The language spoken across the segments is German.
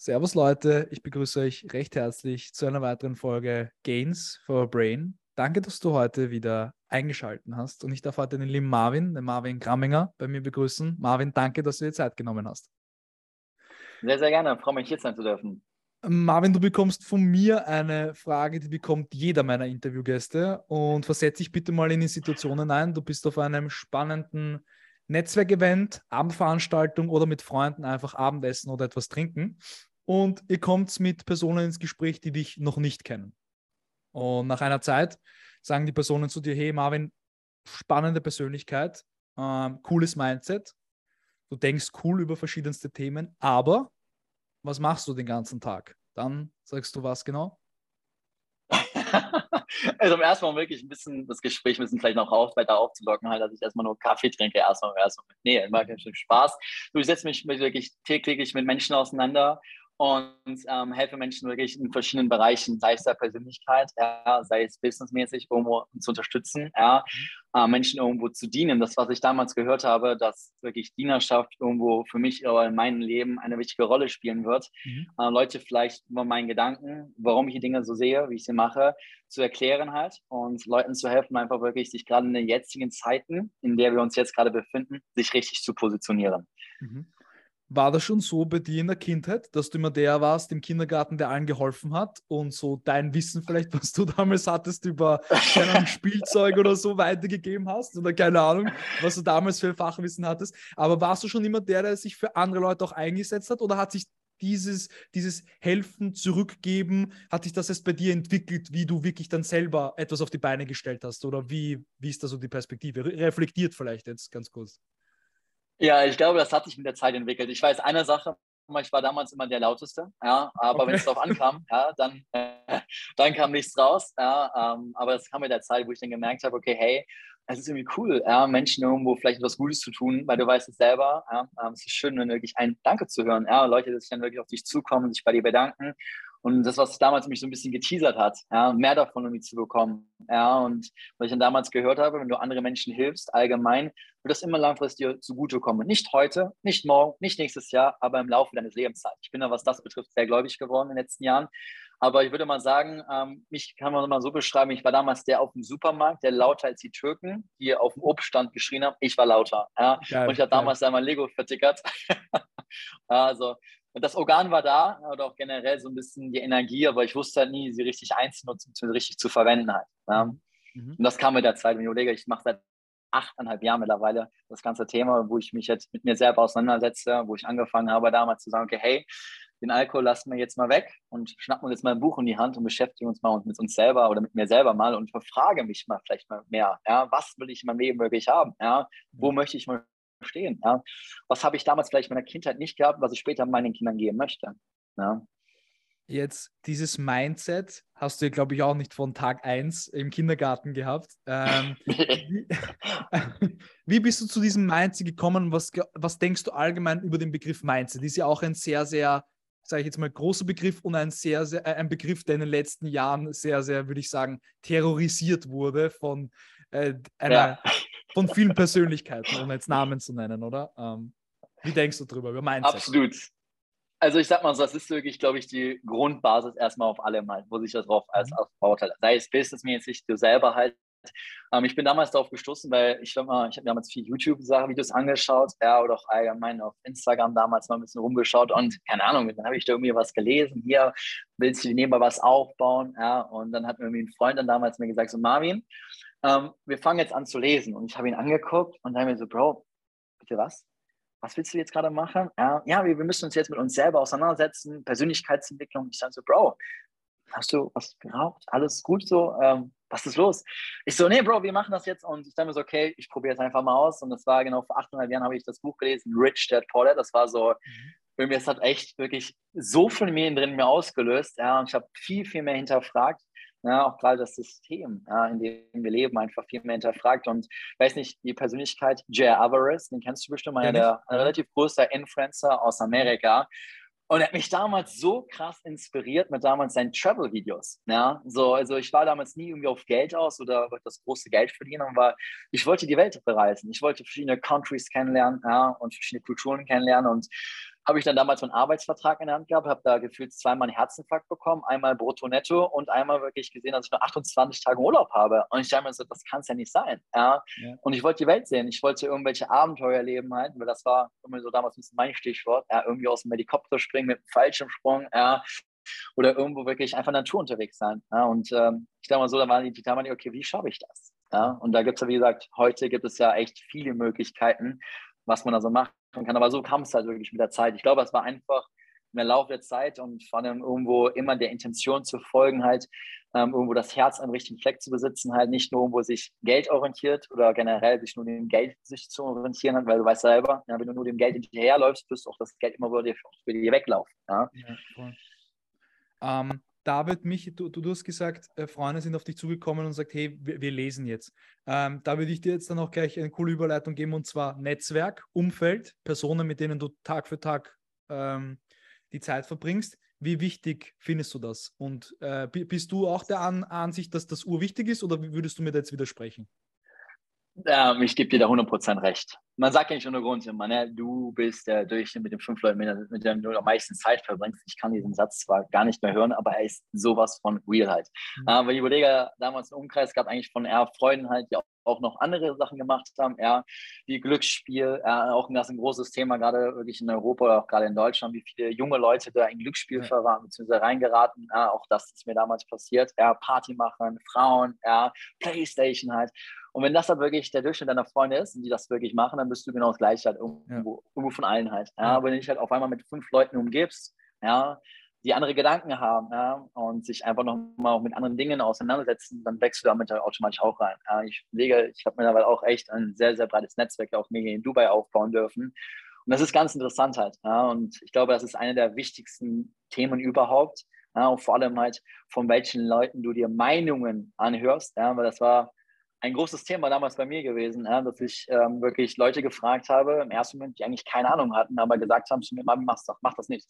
Servus Leute, ich begrüße euch recht herzlich zu einer weiteren Folge Gains for Our Brain. Danke, dass du heute wieder eingeschaltet hast und ich darf heute den lieben Marvin, den Marvin Gramminger, bei mir begrüßen. Marvin, danke, dass du dir Zeit genommen hast. Sehr, sehr gerne. Ich freue mich, hier sein zu dürfen. Marvin, du bekommst von mir eine Frage, die bekommt jeder meiner Interviewgäste und versetz dich bitte mal in die Situation hinein. Du bist auf einem spannenden Netzwerkevent, Abendveranstaltung oder mit Freunden einfach Abendessen oder etwas trinken und ihr kommt mit Personen ins Gespräch, die dich noch nicht kennen. Und nach einer Zeit sagen die Personen zu dir, hey Marvin, spannende Persönlichkeit, ähm, cooles Mindset, du denkst cool über verschiedenste Themen, aber was machst du den ganzen Tag? Dann sagst du was genau? also um erstmal wirklich ein bisschen das Gespräch ein bisschen vielleicht noch auf, weiter aufzulocken, halt, dass ich erstmal nur Kaffee trinke, erstmal erstmal mit. Nee, immer keinen Spaß. Du setzt mich wirklich täglich mit Menschen auseinander und ähm, helfe Menschen wirklich in verschiedenen Bereichen, sei es der Persönlichkeit, ja, sei es businessmäßig irgendwo zu unterstützen, ja, äh, Menschen irgendwo zu dienen. Das, was ich damals gehört habe, dass wirklich Dienerschaft irgendwo für mich in meinem Leben eine wichtige Rolle spielen wird. Mhm. Äh, Leute vielleicht über meinen Gedanken, warum ich die Dinge so sehe, wie ich sie mache, zu erklären halt und Leuten zu helfen, einfach wirklich sich gerade in den jetzigen Zeiten, in der wir uns jetzt gerade befinden, sich richtig zu positionieren. Mhm. War das schon so bei dir in der Kindheit, dass du immer der warst im Kindergarten, der allen geholfen hat und so dein Wissen vielleicht, was du damals hattest über keine Spielzeug oder so weitergegeben hast oder keine Ahnung, was du damals für Fachwissen hattest. Aber warst du schon immer der, der sich für andere Leute auch eingesetzt hat oder hat sich dieses, dieses Helfen, Zurückgeben, hat sich das erst bei dir entwickelt, wie du wirklich dann selber etwas auf die Beine gestellt hast? Oder wie, wie ist da so die Perspektive? Reflektiert vielleicht jetzt ganz kurz. Ja, ich glaube, das hat sich mit der Zeit entwickelt. Ich weiß eine Sache, ich war damals immer der Lauteste, ja, aber okay. wenn es darauf ankam, ja, dann, äh, dann kam nichts raus. Ja, ähm, aber das kam mit der Zeit, wo ich dann gemerkt habe, okay, hey, es ist irgendwie cool, ja, Menschen irgendwo vielleicht etwas Gutes zu tun, weil du weißt es selber. Ja, ähm, es ist schön, wenn wirklich ein Danke zu hören. Ja, Leute, die sich dann wirklich auf dich zukommen, sich bei dir bedanken und das, was damals mich so ein bisschen geteasert hat, ja, mehr davon irgendwie zu bekommen. Ja, und was ich dann damals gehört habe, wenn du anderen Menschen hilfst, allgemein, wird das immer langfristig dir zugutekommen. Nicht heute, nicht morgen, nicht nächstes Jahr, aber im Laufe deines Lebens. Ich bin da, was das betrifft, sehr gläubig geworden in den letzten Jahren. Aber ich würde mal sagen, ähm, mich kann man mal so beschreiben, ich war damals der auf dem Supermarkt, der lauter als die Türken, die auf dem Obststand geschrien haben. Ich war lauter. Ja? Geil, und ich habe damals einmal Lego vertickert. also das Organ war da oder auch generell so ein bisschen die Energie, aber ich wusste halt nie, sie richtig einzunutzen, richtig zu verwenden halt. Ja. Mhm. Und das kam mit der Zeit, wenn ich überlege, ich mache seit achteinhalb Jahren mittlerweile das ganze Thema, wo ich mich jetzt mit mir selber auseinandersetze, wo ich angefangen habe, damals zu sagen, okay, hey, den Alkohol lassen wir jetzt mal weg und schnappen uns jetzt mal ein Buch in die Hand und beschäftigen uns mal mit uns selber oder mit mir selber mal und verfrage mich mal vielleicht mal mehr, ja, was will ich in meinem Leben wirklich haben, ja, wo mhm. möchte ich mal stehen? Ja? Was habe ich damals vielleicht in meiner Kindheit nicht gehabt, was ich später meinen Kindern geben möchte? Ja? Jetzt dieses Mindset hast du, glaube ich, auch nicht von Tag 1 im Kindergarten gehabt. Ähm, wie, wie, bist du zu diesem Mindset gekommen? Was, was denkst du allgemein über den Begriff Mindset? Ist ja auch ein sehr, sehr, sage ich jetzt mal, großer Begriff und ein sehr, sehr, äh, ein Begriff, der in den letzten Jahren sehr, sehr, würde ich sagen, terrorisiert wurde von äh, einer, ja von vielen Persönlichkeiten, ohne jetzt Namen zu nennen, oder? Ähm, wie denkst du darüber, über Mindset? Absolut. Also ich sag mal so, das ist wirklich, glaube ich, die Grundbasis erstmal auf allem halt, wo sich das drauf als mhm. aufbaut. Halt. Sei es businessmäßig, du selber halt. Ähm, ich bin damals darauf gestoßen, weil ich glaube mal, ich habe damals viel YouTube-Videos angeschaut, ja, oder auch allgemein auf Instagram damals mal ein bisschen rumgeschaut und keine Ahnung, dann habe ich da irgendwie was gelesen, hier willst du nebenbei was aufbauen, ja, und dann hat mir irgendwie ein Freund dann damals mir gesagt, so Marvin, ähm, wir fangen jetzt an zu lesen. Und ich habe ihn angeguckt und dann mir so, Bro, bitte was? Was willst du jetzt gerade machen? Ja, ja wir, wir, müssen uns jetzt mit uns selber auseinandersetzen, Persönlichkeitsentwicklung. Ich sage so, Bro, hast du was geraucht? Alles gut so? Ähm, was ist los? Ich so, nee, Bro, wir machen das jetzt. Und ich dachte mir so, okay, ich probiere es einfach mal aus. Und das war genau vor 800 Jahren habe ich das Buch gelesen, Rich Dad Poor Dad. Das war so, mhm. irgendwie, es hat echt wirklich so viel mehr drin mir ausgelöst. Ja, und ich habe viel, viel mehr hinterfragt ja, auch gerade das System, ja, in dem wir leben, einfach viel mehr hinterfragt. Und weiß nicht, die Persönlichkeit Jay Alvarez, den kennst du bestimmt, einer der ein relativ größter Influencer aus Amerika. Und er hat mich damals so krass inspiriert mit damals seinen Travel-Videos. Ja, so, also ich war damals nie irgendwie auf Geld aus oder das große Geld verdienen, aber ich wollte die Welt bereisen. Ich wollte verschiedene Countries kennenlernen ja, und verschiedene Kulturen kennenlernen und habe ich dann damals meinen Arbeitsvertrag in der Hand gehabt, habe da gefühlt zweimal einen Herzinfarkt bekommen, einmal brutto netto und einmal wirklich gesehen, dass ich nur 28 Tage Urlaub habe. Und ich dachte mir so, das kann es ja nicht sein. Ja? ja? Und ich wollte die Welt sehen. Ich wollte irgendwelche Abenteuer erleben halt, weil das war immer so damals ein bisschen mein Stichwort. Ja? Irgendwie aus dem Helikopter springen mit einem Fallschirmsprung. Ja? Oder irgendwo wirklich einfach Natur unterwegs sein. Ja? Und ähm, ich dachte mal so, da waren die, die okay, wie schaffe ich das? Ja? Und da gibt es ja, wie gesagt, heute gibt es ja echt viele Möglichkeiten, was man da so machen kann. Aber so kam es halt wirklich mit der Zeit. Ich glaube, es war einfach im Laufe der Zeit und vor allem irgendwo immer der Intention zu folgen, halt ähm, irgendwo das Herz am richtigen Fleck zu besitzen, halt nicht nur irgendwo sich Geld orientiert oder generell sich nur dem Geld sich zu orientieren hat, weil du weißt selber, ja, wenn du nur dem Geld hinterherläufst, wirst du auch das Geld immer dir, über dir weglaufen. Ja? ja ähm, David, mich, du, du, hast gesagt, äh, Freunde sind auf dich zugekommen und sagt, hey, wir, wir lesen jetzt. Ähm, da würde ich dir jetzt dann auch gleich eine coole Überleitung geben und zwar Netzwerk, Umfeld, Personen, mit denen du Tag für Tag ähm, die Zeit verbringst. Wie wichtig findest du das? Und äh, bist du auch der An Ansicht, dass das urwichtig ist oder würdest du mir da jetzt widersprechen? Ähm, ich gebe dir da 100% recht. Man sagt ja nicht ohne Grund immer, ne? du bist der Durchschnitt mit den fünf Leuten, mit denen du am meisten Zeit verbringst. Ich kann diesen Satz zwar gar nicht mehr hören, aber er ist sowas von real halt. Mhm. Weil ich überlege, damals einen Umkreis gab eigentlich von eher Freunden halt, die auch, auch noch andere Sachen gemacht haben, eher wie Glücksspiel, äh, auch das ein großes Thema, gerade wirklich in Europa oder auch gerade in Deutschland, wie viele junge Leute da in Glücksspiel ja. verraten, beziehungsweise reingeraten. Auch das ist mir damals passiert. Ja, Party machen, Frauen, ja, Playstation halt. Und wenn das dann wirklich der Durchschnitt deiner Freunde ist und die das wirklich machen, dann bist du genau das Gleiche halt irgendwo, ja. irgendwo von allen halt. Ja, aber wenn du dich halt auf einmal mit fünf Leuten umgibst, ja, die andere Gedanken haben ja, und sich einfach nochmal auch mit anderen Dingen auseinandersetzen, dann wächst du damit halt automatisch auch rein. Ja, ich lege, ich habe mittlerweile auch echt ein sehr, sehr breites Netzwerk auch mir hier in Dubai aufbauen dürfen. Und das ist ganz interessant halt. Ja, und ich glaube, das ist eine der wichtigsten Themen überhaupt. Ja, und vor allem halt, von welchen Leuten du dir Meinungen anhörst. Ja, weil das war ein großes Thema damals bei mir gewesen, ja, dass ich ähm, wirklich Leute gefragt habe, im ersten Moment, die eigentlich keine Ahnung hatten, aber gesagt haben zu mir, Mami, mach, mach das nicht.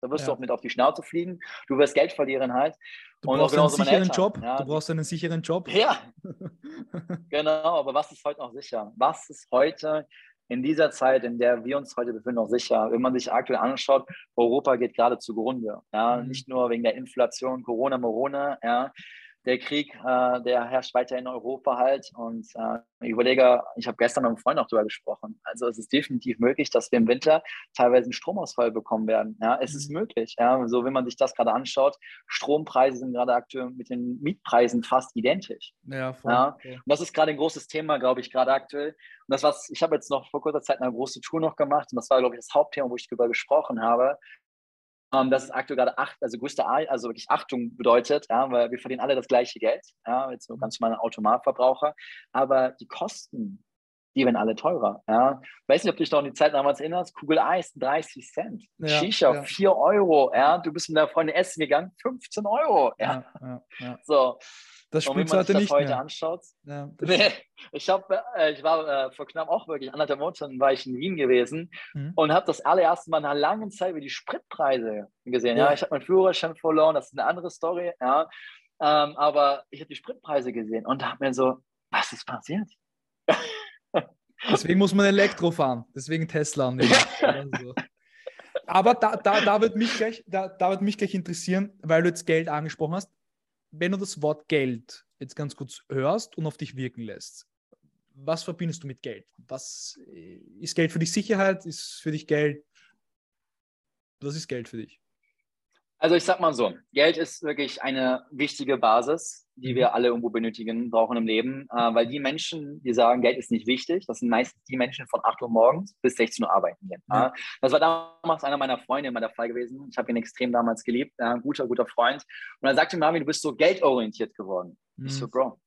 Da wirst ja. du auch mit auf die Schnauze fliegen. Du wirst Geld verlieren halt. Du und brauchst einen sicheren Job. Ja. Du brauchst einen sicheren Job. Ja, genau. Aber was ist heute noch sicher? Was ist heute in dieser Zeit, in der wir uns heute befinden, noch sicher? Wenn man sich aktuell anschaut, Europa geht gerade zugrunde. Ja? Mhm. Nicht nur wegen der Inflation, Corona, Morona, ja? Der Krieg, äh, der herrscht weiter in Europa halt. Und äh, ich überlege, ich habe gestern mit einem Freund auch darüber gesprochen. Also es ist definitiv möglich, dass wir im Winter teilweise einen Stromausfall bekommen werden. Ja, es ist mhm. möglich. Ja, so wenn man sich das gerade anschaut, Strompreise sind gerade aktuell mit den Mietpreisen fast identisch. Ja, voll, ja. Voll. Und das ist gerade ein großes Thema, glaube ich, gerade aktuell. Und das was, ich habe jetzt noch vor kurzer Zeit eine große Tour noch gemacht und das war, glaube ich, das Hauptthema, wo ich darüber gesprochen habe. Ähm, dass es aktuell gerade acht, also größte also wirklich Achtung bedeutet, ja, weil wir verdienen alle das gleiche Geld, ja, jetzt so ganz normale Automatverbraucher, aber die Kosten, die werden alle teurer. Ja. Weiß nicht, ob du dich noch an die Zeit damals erinnerst. Kugel Eis 30 Cent. Ja, Shisha ja. 4 Euro. Ja. Du bist mit deiner Freundin essen gegangen, 15 Euro. Ja. ja, so. Das spielt man heute das nicht heute mehr. anschaut. Nee, ich, hab, äh, ich war äh, vor knapp auch wirklich anderthalb Monaten war ich in Wien gewesen mhm. und habe das allererste Mal nach einer langen Zeit wie die Spritpreise gesehen. Ja ich habe meinen Führerschein verloren, das ist eine andere Story. Ja, ähm, aber ich habe die Spritpreise gesehen und habe mir so, was ist passiert? Deswegen muss man Elektro fahren, deswegen Tesla. so. Aber da, da, da, wird mich gleich, da, da wird mich gleich interessieren, weil du jetzt Geld angesprochen hast wenn du das Wort Geld jetzt ganz kurz hörst und auf dich wirken lässt, was verbindest du mit Geld? Was äh, ist Geld für dich Sicherheit? Ist für dich Geld? Was ist Geld für dich? Also ich sag mal so, Geld ist wirklich eine wichtige Basis, die mhm. wir alle irgendwo benötigen, brauchen im Leben, äh, weil die Menschen, die sagen, Geld ist nicht wichtig, das sind meistens die Menschen von 8 Uhr morgens bis 16 Uhr arbeiten gehen. Mhm. Äh, das war damals einer meiner Freunde immer der Fall gewesen. Ich habe ihn extrem damals geliebt, äh, guter, guter Freund. Und er sagte mir, Marvin, du bist so geldorientiert geworden. Mhm. Ich so, Bro,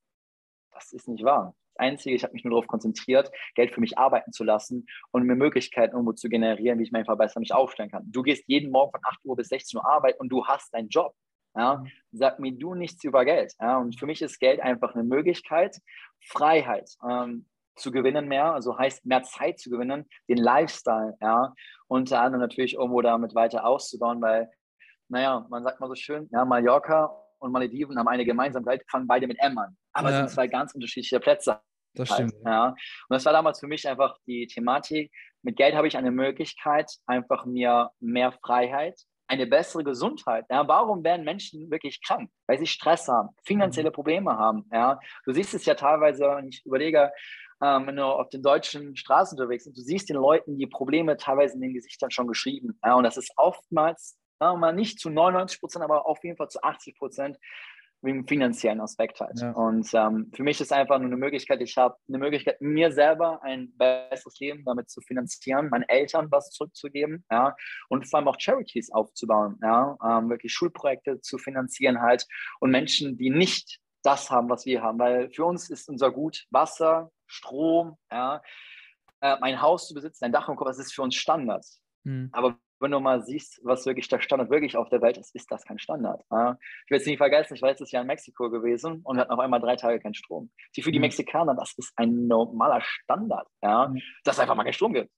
das ist nicht wahr. Einzige, ich habe mich nur darauf konzentriert, Geld für mich arbeiten zu lassen und mir Möglichkeiten irgendwo zu generieren, wie ich mein besser mich aufstellen kann. Du gehst jeden Morgen von 8 Uhr bis 16 Uhr arbeiten und du hast deinen Job. Ja? Mhm. Sag mir du nichts über Geld. Ja? Und für mich ist Geld einfach eine Möglichkeit, Freiheit ähm, zu gewinnen mehr, also heißt mehr Zeit zu gewinnen, den Lifestyle, ja, unter anderem natürlich irgendwo damit weiter auszubauen, weil, naja, man sagt mal so schön, ja, Mallorca und Malediven haben eine Gemeinsamkeit, fangen beide mit M an. Aber ja. es sind zwei ganz unterschiedliche Plätze Das stimmt. Ja. Und das war damals für mich einfach die Thematik. Mit Geld habe ich eine Möglichkeit, einfach mir mehr Freiheit, eine bessere Gesundheit. Ja, warum werden Menschen wirklich krank? Weil sie Stress haben, finanzielle mhm. Probleme haben. Ja, du siehst es ja teilweise, wenn ich überlege, ähm, wenn du auf den deutschen Straßen unterwegs bist, du siehst den Leuten die Probleme teilweise in den Gesichtern schon geschrieben. Ja, und das ist oftmals, sagen mal nicht zu 99 Prozent, aber auf jeden Fall zu 80 Prozent wegen finanziellen Aspekt halt. Ja. Und ähm, für mich ist einfach nur eine Möglichkeit, ich habe eine Möglichkeit, mir selber ein besseres Leben damit zu finanzieren, meinen Eltern was zurückzugeben, ja, und vor allem auch Charities aufzubauen, ja, ähm, wirklich Schulprojekte zu finanzieren halt und Menschen, die nicht das haben, was wir haben, weil für uns ist unser Gut Wasser, Strom, ja, äh, mein Haus zu besitzen, ein Dach im Kopf, das ist für uns Standard. Mhm. Aber wenn du mal siehst, was wirklich der Standard wirklich auf der Welt ist, ist das kein Standard. Ja. Ich will es nicht vergessen, ich war letztes Jahr in Mexiko gewesen und hatten auf einmal drei Tage keinen Strom. Die für die mhm. Mexikaner, das ist ein normaler Standard, ja, mhm. dass es einfach mal keinen Strom gibt.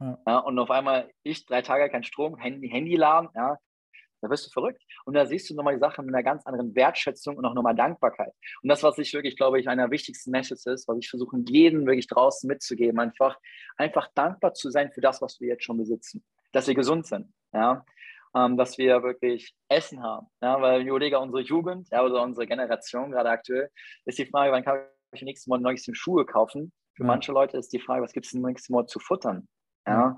Ja. und auf einmal ich drei Tage kein Strom, Handy, Handy laden, ja, da wirst du verrückt. Und da siehst du nochmal die Sache mit einer ganz anderen Wertschätzung und auch nochmal Dankbarkeit. Und das, was ich wirklich, glaube ich, einer der wichtigsten Messages ist, was ich versuche, jedem wirklich draußen mitzugeben, einfach, einfach dankbar zu sein für das, was wir jetzt schon besitzen dass wir gesund sind, ja, ähm, dass wir wirklich Essen haben, ja, weil Julega, unsere Jugend, ja, oder unsere Generation gerade aktuell, ist die Frage, wann kann ich nächstes Mal neueste Schuhe kaufen? Für manche Leute ist die Frage, was gibt es nächstes Mal zu futtern, ja.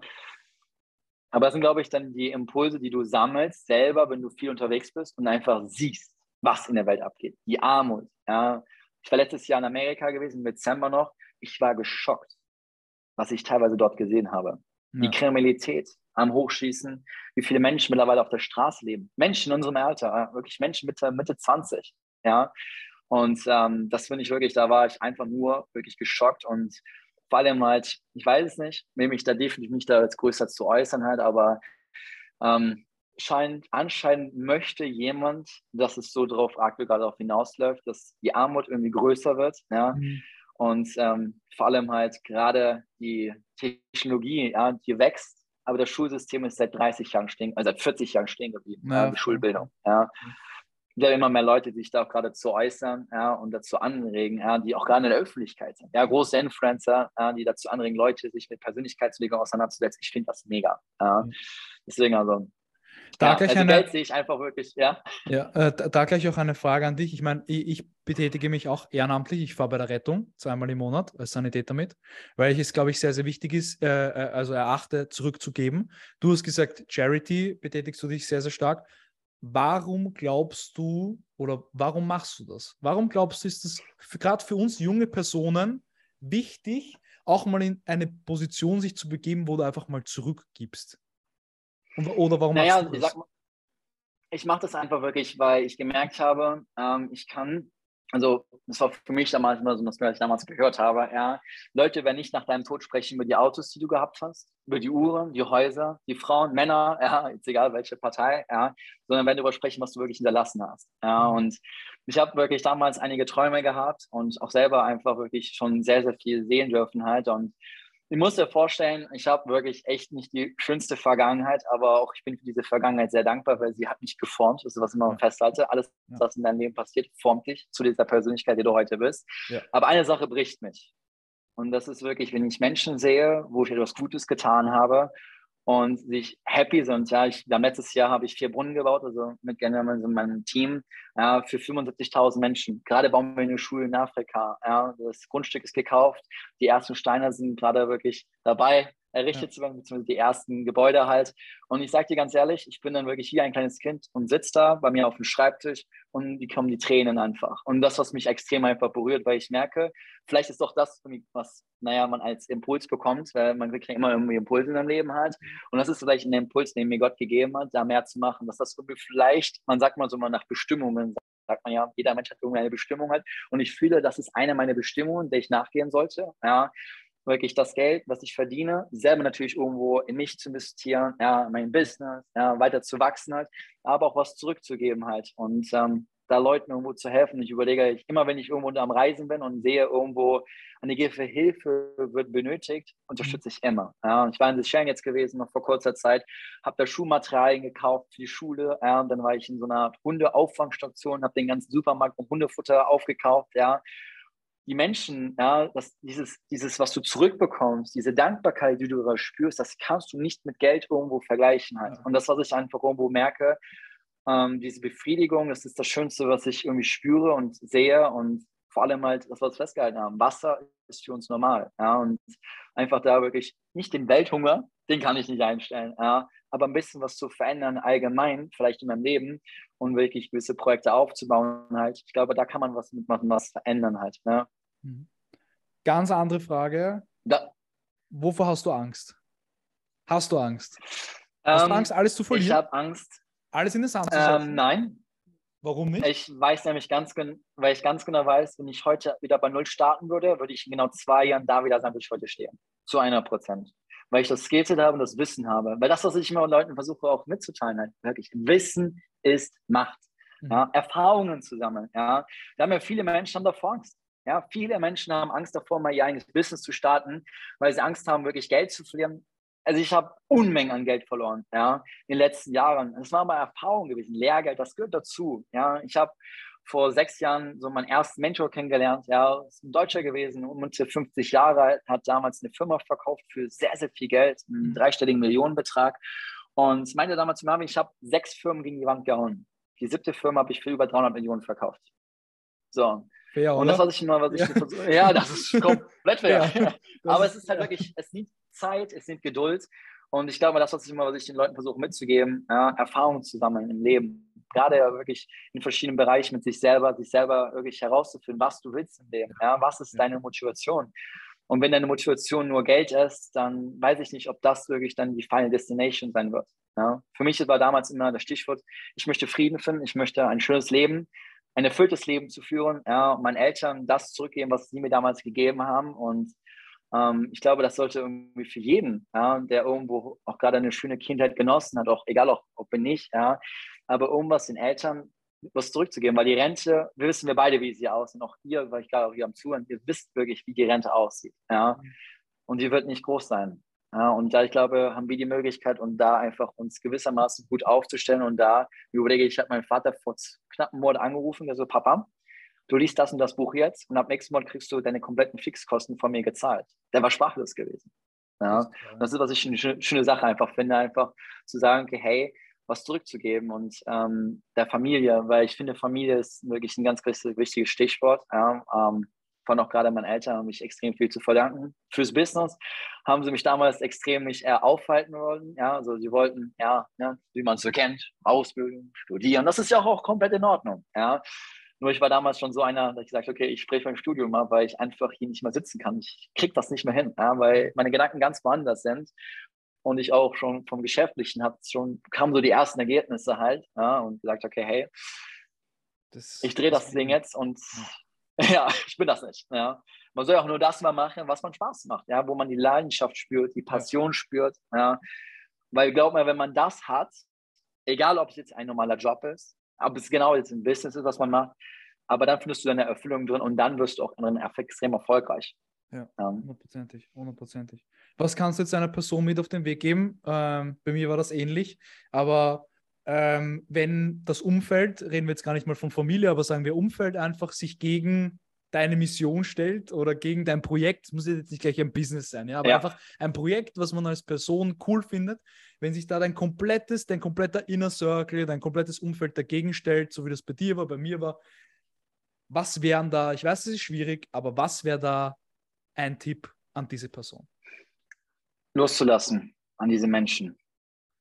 Aber das sind, glaube ich, dann die Impulse, die du sammelst, selber, wenn du viel unterwegs bist und einfach siehst, was in der Welt abgeht. Die Armut. Ja. Ich war letztes Jahr in Amerika gewesen, im Dezember noch. Ich war geschockt, was ich teilweise dort gesehen habe. Ja. Die Kriminalität, am Hochschießen, wie viele Menschen mittlerweile auf der Straße leben. Menschen in unserem Alter, wirklich Menschen Mitte, Mitte 20. Ja. Und ähm, das finde ich wirklich, da war ich einfach nur wirklich geschockt und vor allem halt, ich weiß es nicht, will mich da definitiv nicht da als größer zu äußern halt, aber ähm, scheint, anscheinend möchte jemand, dass es so darauf aktuell gerade auch hinausläuft, dass die Armut irgendwie größer wird, ja. Mhm. Und ähm, vor allem halt gerade die Technologie, ja, die wächst aber das Schulsystem ist seit 30 Jahren stehen, also seit 40 Jahren stehen geblieben, ja, die Schulbildung. Ja. Ja, immer mehr Leute, die sich da auch gerade zu äußern ja, und dazu anregen, ja, die auch gerade in der Öffentlichkeit sind. Ja, große Influencer, ja, die dazu anregen, Leute sich mit Persönlichkeitsentwicklung auseinanderzusetzen. Ich finde das mega. Ja. Deswegen also, da ja, gleich also eine, Geld sehe ich einfach wirklich, ja. Ja, äh, da gleich auch eine Frage an dich. Ich meine, ich, ich, betätige mich auch ehrenamtlich. Ich fahre bei der Rettung zweimal im Monat als Sanitäter mit, weil ich es, glaube ich, sehr, sehr wichtig ist, äh, äh, also erachte, zurückzugeben. Du hast gesagt, Charity betätigst du dich sehr, sehr stark. Warum glaubst du oder warum machst du das? Warum glaubst du, ist es gerade für uns junge Personen wichtig, auch mal in eine Position sich zu begeben, wo du einfach mal zurückgibst? Oder warum naja, machst du das? Ich, ich mache das einfach wirklich, weil ich gemerkt habe, ähm, ich kann, also das war für mich damals immer so, was ich damals gehört habe, ja, Leute werden nicht nach deinem Tod sprechen über die Autos, die du gehabt hast, über die Uhren, die Häuser, die Frauen, Männer, ja, jetzt egal welche Partei, ja, sondern werden darüber sprechen, was du wirklich hinterlassen hast. Ja, mhm. und ich habe wirklich damals einige Träume gehabt und auch selber einfach wirklich schon sehr, sehr viel sehen dürfen halt und ich muss dir vorstellen, ich habe wirklich echt nicht die schönste Vergangenheit, aber auch ich bin für diese Vergangenheit sehr dankbar, weil sie hat mich geformt. Das ist, was ich immer festhalte. Alles, was in deinem Leben passiert, formt dich zu dieser Persönlichkeit, die du heute bist. Ja. Aber eine Sache bricht mich. Und das ist wirklich, wenn ich Menschen sehe, wo ich etwas Gutes getan habe und sich happy sind. Ja, ich, letztes Jahr habe ich vier Brunnen gebaut, also mit generell so meinem Team, ja, für 75.000 Menschen. Gerade bauen wir eine Schule in Afrika. Ja, das Grundstück ist gekauft, die ersten Steine sind gerade wirklich dabei errichtet zu werden, beziehungsweise die ersten Gebäude halt. Und ich sage dir ganz ehrlich, ich bin dann wirklich wie ein kleines Kind und sitze da bei mir auf dem Schreibtisch und die kommen die Tränen einfach. Und das, was mich extrem einfach berührt, weil ich merke, vielleicht ist doch das, was, naja, man als Impuls bekommt, weil man kriegt immer irgendwie Impulse in seinem Leben halt. Und das ist vielleicht ein Impuls, den mir Gott gegeben hat, da mehr zu machen, dass das irgendwie vielleicht, man sagt mal so mal nach Bestimmungen, sagt man ja, jeder Mensch hat irgendeine Bestimmung halt. Und ich fühle, das ist eine meiner Bestimmungen, der ich nachgehen sollte. Ja, wirklich das Geld, was ich verdiene, selber natürlich irgendwo in mich zu investieren, ja, mein Business, ja, weiter zu wachsen halt, aber auch was zurückzugeben halt und ähm, da Leuten irgendwo zu helfen. Ich überlege, ich, immer wenn ich irgendwo am Reisen bin und sehe irgendwo eine Hilfe, Hilfe wird benötigt, unterstütze ich immer. Ja, ich war in Seychellen jetzt gewesen, noch vor kurzer Zeit, habe da Schuhmaterialien gekauft für die Schule. Ja, und dann war ich in so einer Hundeauffangstation, habe den ganzen Supermarkt und Hundefutter aufgekauft. Ja, die Menschen, ja, das, dieses, dieses, was du zurückbekommst, diese Dankbarkeit, die du da spürst, das kannst du nicht mit Geld irgendwo vergleichen halt. Und das, was ich einfach irgendwo merke, ähm, diese Befriedigung, das ist das Schönste, was ich irgendwie spüre und sehe und vor allem halt das, was wir festgehalten haben. Wasser ist für uns normal. Ja, und einfach da wirklich nicht den Welthunger, den kann ich nicht einstellen, ja, aber ein bisschen was zu verändern allgemein, vielleicht in meinem Leben und wirklich gewisse Projekte aufzubauen halt. Ich glaube, da kann man was mitmachen, was verändern halt. Ja. Mhm. Ganz andere Frage. Da. Wovor hast du Angst? Hast du Angst? Hast ähm, du Angst, alles zu verlieren? Ich habe Angst. Alles in den Sand zu? Ähm, nein. Warum nicht? Ich weiß nämlich ganz genau, weil ich ganz genau weiß, wenn ich heute wieder bei Null starten würde, würde ich in genau zwei Jahren da wieder sein, wo ich heute stehe. Zu einer Prozent. Weil ich das Skillset habe und das Wissen habe. Weil das, was ich immer Leuten versuche auch mitzuteilen, halt, wirklich, Wissen ist Macht. Mhm. Ja, Erfahrungen zu sammeln. Ja. Da haben ja viele Menschen davor Angst. Ja, viele Menschen haben Angst davor, mal ihr eigenes Business zu starten, weil sie Angst haben, wirklich Geld zu verlieren. Also ich habe Unmengen an Geld verloren, ja, in den letzten Jahren. Es war mal Erfahrung gewesen, Lehrgeld, das gehört dazu. Ja, ich habe vor sechs Jahren so meinen ersten Mentor kennengelernt. Ja, ist ein Deutscher gewesen, um 50 Jahre alt, hat damals eine Firma verkauft für sehr, sehr viel Geld, einen dreistelligen Millionenbetrag. Und meinte damals zu mir, ich habe sechs Firmen gegen die Wand gehauen. Die siebte Firma habe ich für über 300 Millionen verkauft. So. Fair, und das, was ich immer, was ich ja. versuche, ja, das ist komplett fair. Ja, Aber es ist halt wirklich, es nimmt Zeit, es nimmt Geduld. Und ich glaube, das, was ich immer, was ich den Leuten versuche mitzugeben, ja, Erfahrungen zu sammeln im Leben. Gerade wirklich in verschiedenen Bereichen mit sich selber, sich selber wirklich herauszufinden, was du willst im Leben. Ja, was ist deine Motivation? Und wenn deine Motivation nur Geld ist, dann weiß ich nicht, ob das wirklich dann die Final Destination sein wird. Ja? Für mich war damals immer das Stichwort, ich möchte Frieden finden, ich möchte ein schönes Leben, ein erfülltes Leben zu führen, ja, meinen Eltern das zurückgeben, was sie mir damals gegeben haben. Und ähm, ich glaube, das sollte irgendwie für jeden, ja, der irgendwo auch gerade eine schöne Kindheit genossen hat, auch egal auch, ob wir nicht, ja, aber irgendwas den Eltern was zurückzugeben, weil die Rente, wir wissen wir beide, wie sie aussieht, auch ihr, weil ich gerade auch hier am Zuhören, ihr wisst wirklich, wie die Rente aussieht, ja, mhm. und die wird nicht groß sein. Und da, ich glaube, haben wir die Möglichkeit, um da einfach uns gewissermaßen gut aufzustellen. Und da ich überlege ich, habe meinen Vater vor knapp einem Monat angerufen, der so, Papa, du liest das und das Buch jetzt und ab nächsten Monat kriegst du deine kompletten Fixkosten von mir gezahlt. Der war sprachlos gewesen. Ja, das ist, was ich eine schöne Sache einfach finde, einfach zu sagen, okay, hey, was zurückzugeben und ähm, der Familie, weil ich finde, Familie ist wirklich ein ganz wichtiges Stichwort. Ja, ähm, von auch gerade meinen Eltern haben mich extrem viel zu verdanken. Fürs Business haben sie mich damals extrem nicht eher aufhalten wollen. Ja, also sie wollten, ja, ja wie man es so kennt, Ausbildung, studieren. Das ist ja auch, auch komplett in Ordnung. Ja. Nur ich war damals schon so einer, dass ich gesagt okay, ich spreche beim Studium mal, weil ich einfach hier nicht mehr sitzen kann. Ich kriege das nicht mehr hin, ja, weil meine Gedanken ganz woanders sind. Und ich auch schon vom Geschäftlichen habe schon, kamen so die ersten Ergebnisse halt, ja, und gesagt, okay, hey, das, ich drehe das Ding jetzt und ja, ich bin das nicht. Ja. Man soll auch nur das mal machen, was man Spaß macht, ja, wo man die Leidenschaft spürt, die Passion spürt. Ja. Weil glaub mir, wenn man das hat, egal ob es jetzt ein normaler Job ist, ob es genau jetzt ein Business ist, was man macht, aber dann findest du deine Erfüllung drin und dann wirst du auch drin extrem erfolgreich. Ja, hundertprozentig, hundertprozentig. Was kannst du jetzt einer Person mit auf den Weg geben? Ähm, bei mir war das ähnlich, aber ähm, wenn das Umfeld, reden wir jetzt gar nicht mal von Familie, aber sagen wir Umfeld einfach sich gegen deine Mission stellt oder gegen dein Projekt, muss jetzt nicht gleich ein Business sein, ja, aber ja. einfach ein Projekt, was man als Person cool findet, wenn sich da dein komplettes, dein kompletter Inner Circle, dein komplettes Umfeld dagegen stellt, so wie das bei dir war, bei mir war, was wären da, ich weiß, es ist schwierig, aber was wäre da ein Tipp an diese Person? Loszulassen an diese Menschen.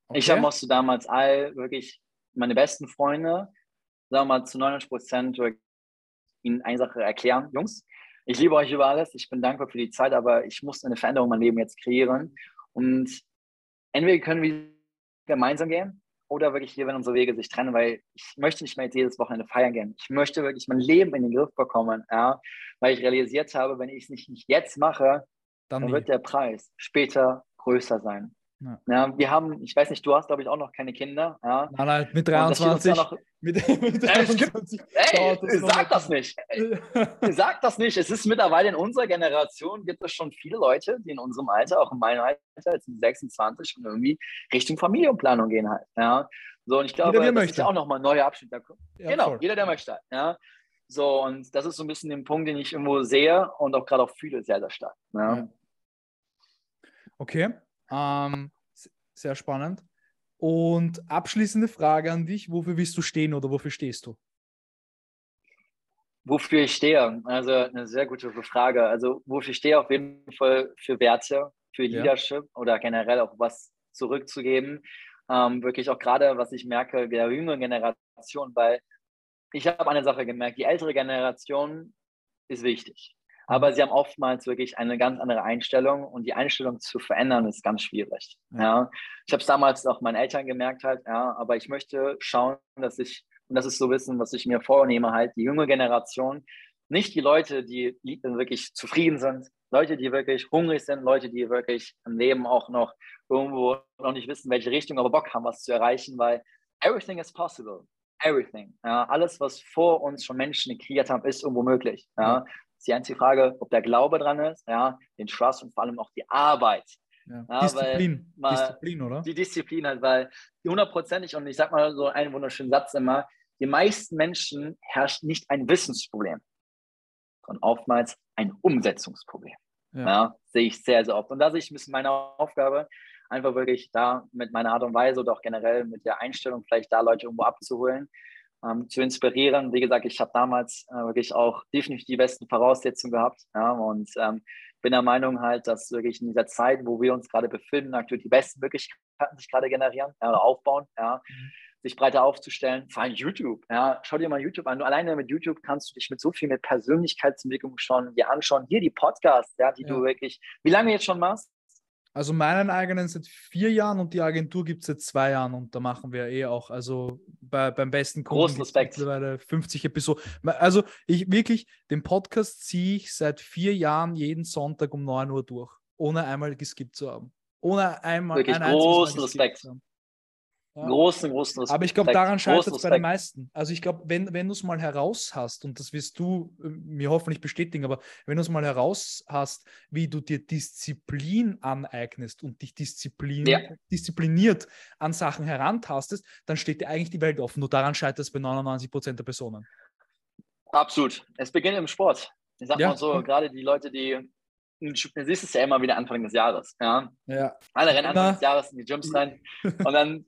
Okay. Ich musste damals all wirklich meine besten Freunde, sagen wir mal zu 99 Prozent, ihnen eine Sache erklären. Jungs, ich liebe euch über alles, ich bin dankbar für die Zeit, aber ich muss eine Veränderung in meinem Leben jetzt kreieren. Und entweder können wir gemeinsam gehen oder wirklich hier, wenn unsere Wege sich trennen, weil ich möchte nicht mehr jetzt jedes Wochenende feiern gehen. Ich möchte wirklich mein Leben in den Griff bekommen, ja, weil ich realisiert habe, wenn ich es nicht, nicht jetzt mache, dann, dann wird der Preis später größer sein. Ja. ja. wir haben, ich weiß nicht, du hast, glaube ich, auch noch keine Kinder. Ja. Nein, nein, mit 23. Noch, mit, mit 23 ey, das sag das nicht. Ey, sag das nicht. Es ist mittlerweile in unserer Generation, gibt es schon viele Leute, die in unserem Alter, auch in meinem Alter, jetzt 26 und irgendwie Richtung Familienplanung gehen halt. Ja. So, und ich glaube, jeder, das möchte. ist ja auch nochmal ein neuer Abschnitt. Ja, genau, voll. jeder, der möchte. Ja. So, und das ist so ein bisschen den Punkt, den ich irgendwo sehe und auch gerade auch fühle, sehr, sehr stark. Ja. Okay, ähm, sehr spannend. Und abschließende Frage an dich: Wofür willst du stehen oder wofür stehst du? Wofür ich stehe? Also eine sehr gute Frage. Also wofür ich stehe auf jeden Fall für Werte, für Leadership ja. oder generell auch was zurückzugeben. Ähm, wirklich auch gerade, was ich merke, der jüngeren Generation, weil ich habe eine Sache gemerkt, die ältere Generation ist wichtig. Aber sie haben oftmals wirklich eine ganz andere Einstellung und die Einstellung zu verändern ist ganz schwierig. Ja. ja. Ich habe es damals auch meinen Eltern gemerkt halt, ja, aber ich möchte schauen, dass ich, und das ist so Wissen, was ich mir vornehme, halt, die junge Generation, nicht die Leute, die wirklich zufrieden sind, Leute, die wirklich hungrig sind, Leute, die wirklich im Leben auch noch irgendwo noch nicht wissen, welche Richtung, aber Bock haben, was zu erreichen, weil everything is possible. Everything. Ja, alles, was vor uns schon Menschen kreiert haben, ist irgendwo möglich. Ja. Ist die einzige Frage, ob der Glaube dran ist, ja, den Trust und vor allem auch die Arbeit. Ja. Ja, Disziplin. Disziplin, oder? Die Disziplin halt, weil die hundertprozentig, und ich sag mal so einen wunderschönen Satz immer, die meisten Menschen herrscht nicht ein Wissensproblem, sondern oftmals ein Umsetzungsproblem. Ja. ja. sehe ich sehr, sehr oft. Und da sehe ich ein bisschen meine Aufgabe, einfach wirklich da mit meiner Art und Weise oder auch generell mit der Einstellung vielleicht da Leute irgendwo abzuholen, ähm, zu inspirieren. Wie gesagt, ich habe damals äh, wirklich auch definitiv die besten Voraussetzungen gehabt ja, und ähm, bin der Meinung halt, dass wirklich in dieser Zeit, wo wir uns gerade befinden, aktuell die besten Möglichkeiten sich gerade generieren ja, oder aufbauen. Ja. Mhm sich breiter aufzustellen, vor allem YouTube. Ja, schau dir mal YouTube an. Du alleine mit YouTube kannst du dich mit so viel mit Persönlichkeitsentwicklung schon dir anschauen. Hier die Podcasts, ja, die ja. du wirklich, wie lange jetzt schon machst? Also meinen eigenen seit vier Jahren und die Agentur gibt es seit zwei Jahren und da machen wir eh auch, also bei, beim besten Kunden Großen Respekt. mittlerweile 50 Episoden. Also ich wirklich, den Podcast ziehe ich seit vier Jahren jeden Sonntag um 9 Uhr durch, ohne einmal geskippt zu haben. Ohne einmal Wirklich ein großen Respekt. Ja. Großen, großen Respekt. Aber ich glaube, daran scheitert es bei den meisten. Also ich glaube, wenn, wenn du es mal heraus hast, und das wirst du äh, mir hoffentlich bestätigen, aber wenn du es mal heraus hast, wie du dir Disziplin aneignest und dich Disziplin, ja. diszipliniert an Sachen herantastest, dann steht dir eigentlich die Welt offen. Nur daran scheitert es bei 99 Prozent der Personen. Absolut. Es beginnt im Sport. Ich sag ja. mal so, gerade die Leute, die du siehst es ja immer wieder Anfang des Jahres. Ja? ja. Alle rennen Anfang des Jahres in die Gyms rein und dann,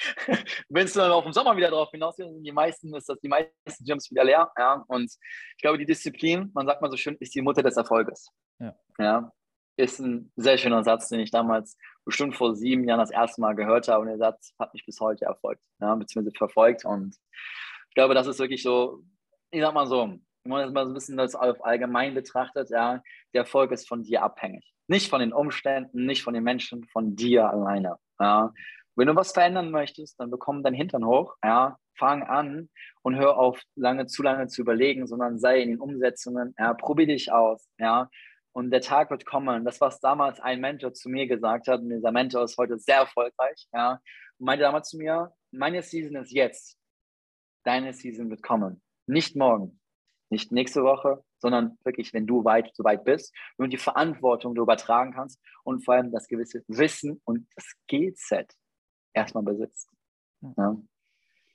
wenn es dann auch im Sommer wieder drauf hinaus sind die meisten, ist das die meisten Gyms wieder leer. Ja? Und ich glaube, die Disziplin, man sagt mal so schön, ist die Mutter des Erfolges. Ja. ja? Ist ein sehr schöner Satz, den ich damals bestimmt vor sieben Jahren das erste Mal gehört habe und der Satz hat mich bis heute erfolgt, ja? beziehungsweise verfolgt und ich glaube, das ist wirklich so, ich sag mal so, wenn man das mal so ein bisschen das auf allgemein betrachtet, ja, der Erfolg ist von dir abhängig. Nicht von den Umständen, nicht von den Menschen, von dir alleine. Ja. Wenn du was verändern möchtest, dann bekomm dein Hintern hoch, ja, fang an und hör auf, lange, zu lange zu überlegen, sondern sei in den Umsetzungen, ja, probier dich aus, ja. Und der Tag wird kommen. Das, was damals ein Mentor zu mir gesagt hat, und dieser Mentor ist heute sehr erfolgreich, ja, und meinte damals zu mir, meine Season ist jetzt. Deine Season wird kommen. Nicht morgen, nicht nächste Woche, sondern wirklich, wenn du weit, so weit bist und die Verantwortung du übertragen kannst und vor allem das gewisse Wissen und das Skillset erstmal besitzt. Ja.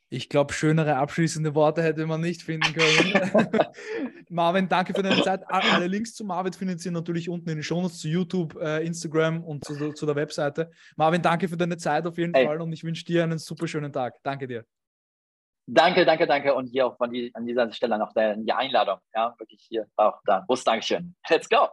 Ich glaube, schönere abschließende Worte hätte man nicht finden können. Marvin, danke für deine Zeit. Alle Links zu Marvin findet ihr natürlich unten in den Shownotes zu YouTube, äh, Instagram und zu, zu, der Webseite. Marvin, danke für deine Zeit auf jeden hey. Fall und ich wünsche dir einen super schönen Tag. Danke dir. Danke, danke, danke. Und hier auch von die, an dieser Stelle noch die Einladung. Ja, wirklich hier auch da. Großes Dankeschön. Let's go.